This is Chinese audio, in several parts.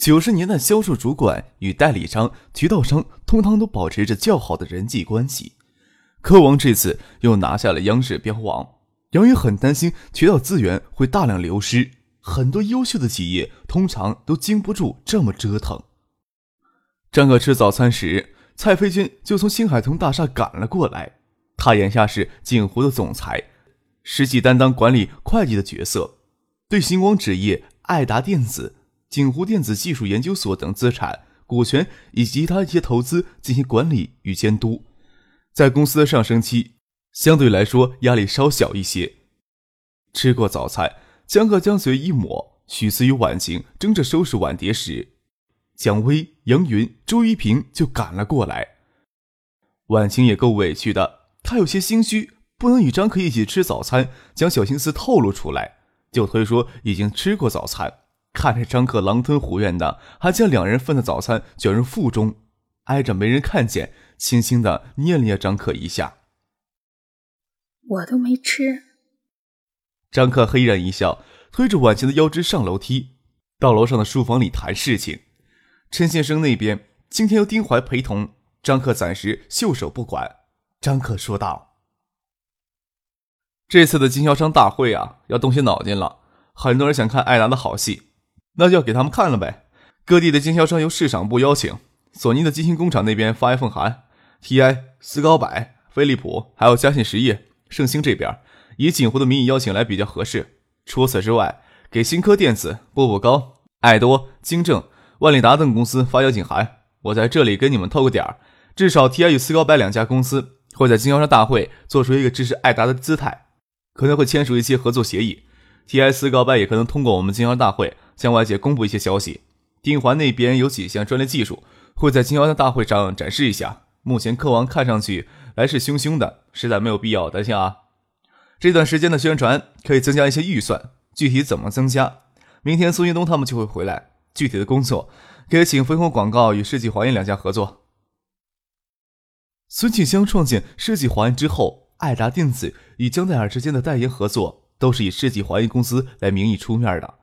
九十年代，销售主管与代理商、渠道商通常都保持着较好的人际关系。科王这次又拿下了央视标王，杨宇很担心渠道资源会大量流失，很多优秀的企业通常都经不住这么折腾。张可吃早餐时，蔡飞娟就从星海通大厦赶了过来。他眼下是锦湖的总裁，实际担当管理会计的角色，对星光纸业、爱达电子。锦湖电子技术研究所等资产、股权以及其他一些投资进行管理与监督，在公司的上升期，相对来说压力稍小一些。吃过早餐，江鹤将嘴一抹，许思与婉晴争着收拾碗碟时，蒋薇、杨云、周一平就赶了过来。婉晴也够委屈的，她有些心虚，不能与张可一起吃早餐，将小心思透露出来，就推说已经吃过早餐。看着张克狼吞虎咽的，还将两人份的早餐卷入腹中，挨着没人看见，轻轻的捏了捏张克一下。我都没吃。张克嘿然一笑，推着婉晴的腰肢上楼梯，到楼上的书房里谈事情。陈先生那边今天由丁怀陪同，张克暂时袖手不管。张克说道：“这次的经销商大会啊，要动些脑筋了，很多人想看艾达的好戏。”那就要给他们看了呗。各地的经销商由市场部邀请，索尼的金星工厂那边发一份函，TI、斯高柏、飞利浦还有嘉信实业、盛兴这边以锦湖的名义邀请来比较合适。除此之外，给新科电子、步步高、爱多、金正、万利达等公司发邀请函。我在这里跟你们透个点儿，至少 TI 与斯高柏两家公司会在经销商大会做出一个支持爱达的姿态，可能会签署一些合作协议。TI 斯高柏也可能通过我们经销商大会。向外界公布一些消息，丁环那边有几项专利技术会在经销商大会上展示一下。目前客王看上去来势汹汹的，实在没有必要担心啊。这段时间的宣传可以增加一些预算，具体怎么增加，明天苏云东他们就会回来。具体的工作可以请飞鸿广告与世纪华音两家合作。孙庆香创建世纪华音之后，爱达电子与江戴尔之间的代言合作都是以世纪华音公司来名义出面的。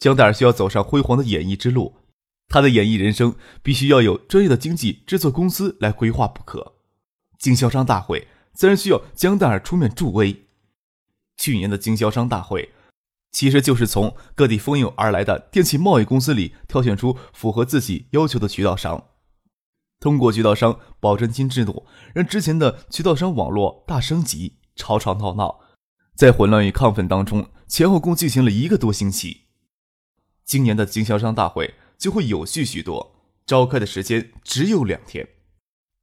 江大尔需要走上辉煌的演艺之路，他的演艺人生必须要有专业的经纪制作公司来规划不可。经销商大会自然需要江大尔出面助威。去年的经销商大会，其实就是从各地蜂拥而来的电器贸易公司里挑选出符合自己要求的渠道商，通过渠道商保证金制度，让之前的渠道商网络大升级，吵吵闹闹，在混乱与亢奋当中，前后共进行了一个多星期。今年的经销商大会就会有序许多，召开的时间只有两天，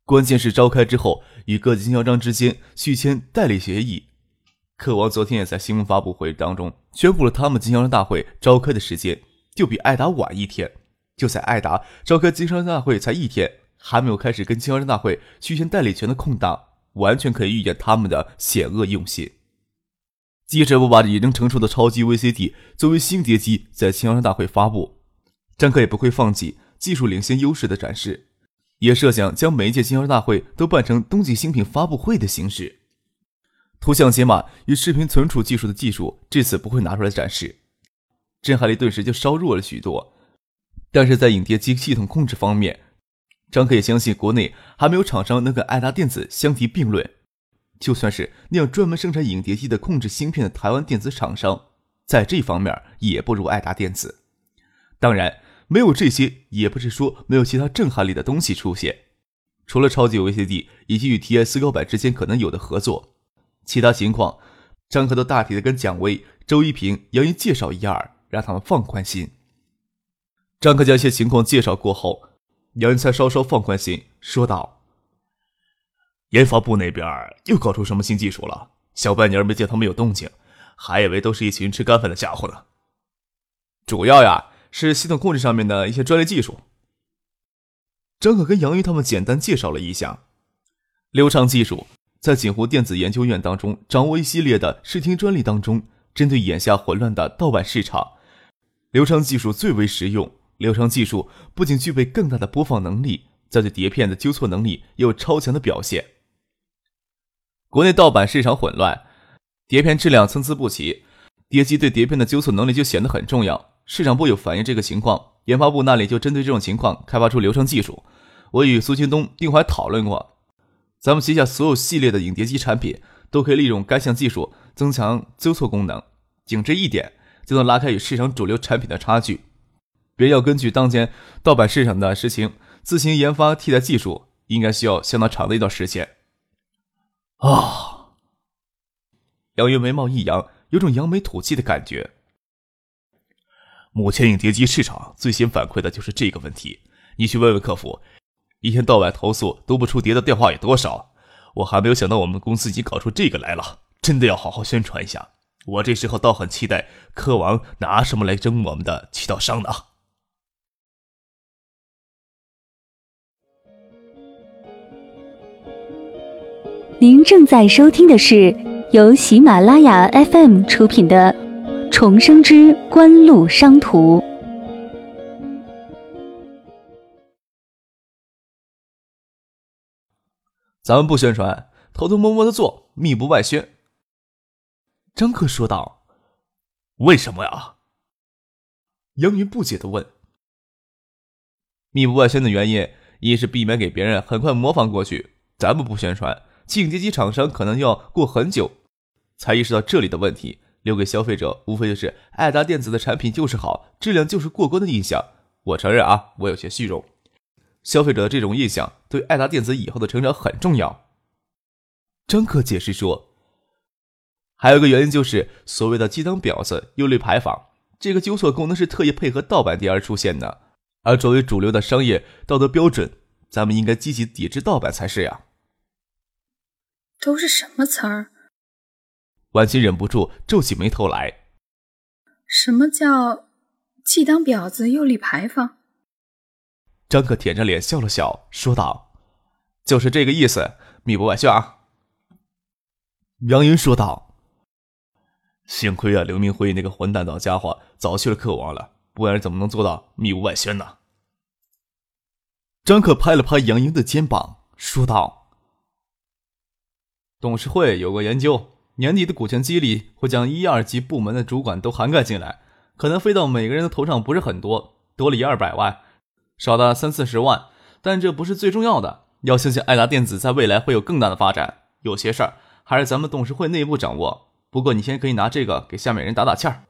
关键是召开之后与各经销商之间续签代理协议。客王昨天也在新闻发布会当中宣布了，他们经销商大会召开的时间就比爱达晚一天。就在爱达召开经销商大会才一天，还没有开始跟经销商大会续签代理权的空档，完全可以预见他们的险恶用心。即使不把已经成熟的超级 VCD 作为新碟机在经销商大会发布，张克也不会放弃技术领先优势的展示，也设想将每一届经销商大会都办成冬季新品发布会的形式。图像解码与视频存储技术的技术这次不会拿出来展示，震撼力顿时就稍弱了许多。但是在影碟机系统控制方面，张克也相信国内还没有厂商能跟爱达电子相提并论。就算是那样专门生产影碟机的控制芯片的台湾电子厂商，在这方面也不如爱达电子。当然，没有这些，也不是说没有其他震撼力的东西出现。除了超级 VCD 以及与 TI 斯高柏之间可能有的合作，其他情况，张克都大体的跟蒋薇、周一平、杨云介绍一二，让他们放宽心。张克将一些情况介绍过后，杨云才稍稍放宽心，说道。研发部那边又搞出什么新技术了？小半年没见他们有动静，还以为都是一群吃干饭的家伙呢。主要呀是系统控制上面的一些专利技术。张可跟杨云他们简单介绍了一下，流畅技术在锦湖电子研究院当中掌握一系列的视听专利当中，针对眼下混乱的盗版市场，流畅技术最为实用。流畅技术不仅具备更大的播放能力，在对碟片的纠错能力也有超强的表现。国内盗版市场混乱，碟片质量参差不齐，碟机对碟片的纠错能力就显得很重要。市场部有反映这个情况。研发部那里就针对这种情况开发出流程技术。我与苏京东、丁怀讨论过，咱们旗下所有系列的影碟机产品都可以利用该项技术增强纠错功能，仅这一点就能拉开与市场主流产品的差距。别要根据当前盗版市场的实情自行研发替代技术，应该需要相当长的一段时间。啊！杨云眉毛一扬，有种扬眉吐气的感觉。目前影碟机市场最先反馈的就是这个问题。你去问问客服，一天到晚投诉读不出碟的电话有多少？我还没有想到我们公司已经搞出这个来了，真的要好好宣传一下。我这时候倒很期待科王拿什么来争我们的渠道商呢？您正在收听的是由喜马拉雅 FM 出品的。重生之官路商途，咱们不宣传，偷偷摸摸的做，密不外宣。张克说道：“为什么呀？”杨云不解的问。密不外宣的原因，一是避免给别人很快模仿过去。咱们不宣传，影碟机厂商可能要过很久才意识到这里的问题。留给消费者无非就是爱达电子的产品就是好，质量就是过关的印象。我承认啊，我有些虚荣。消费者的这种印象对爱达电子以后的成长很重要。张可解释说，还有个原因就是所谓的“机当婊子”优劣排放，这个纠错功能是特意配合盗版碟而出现的。而作为主流的商业道德标准，咱们应该积极抵制盗版才是呀。都是什么词儿？婉清忍不住皱起眉头来。什么叫既当婊子又立牌坊？张克舔着脸笑了笑，说道：“就是这个意思，密不外宣啊。”杨云说道：“幸亏啊，刘明辉那个混蛋老家伙早去了客王了，不然怎么能做到密不外宣呢？”张克拍了拍杨云的肩膀，说道：“董事会有个研究。”年底的股权激励会将一二级部门的主管都涵盖进来，可能飞到每个人的头上不是很多，多了一二百万，少的三四十万，但这不是最重要的。要相信爱达电子在未来会有更大的发展。有些事儿还是咱们董事会内部掌握。不过你先可以拿这个给下面人打打气儿。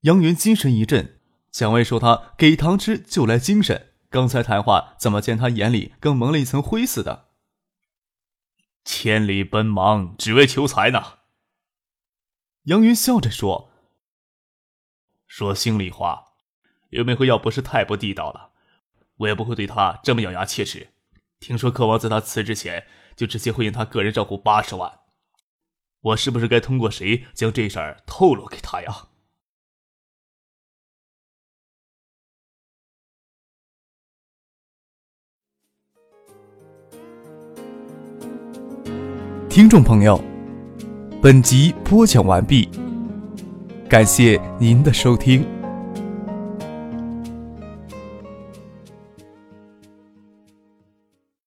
杨云精神一振，蒋卫说他给糖吃就来精神。刚才谈话怎么见他眼里更蒙了一层灰似的？千里奔忙，只为求财呢。杨云笑着说：“说心里话，刘明辉要不是太不地道了，我也不会对他这么咬牙切齿。听说柯王在他辞职前就直接会印他个人账户八十万，我是不是该通过谁将这事儿透露给他呀？”听众朋友，本集播讲完毕，感谢您的收听。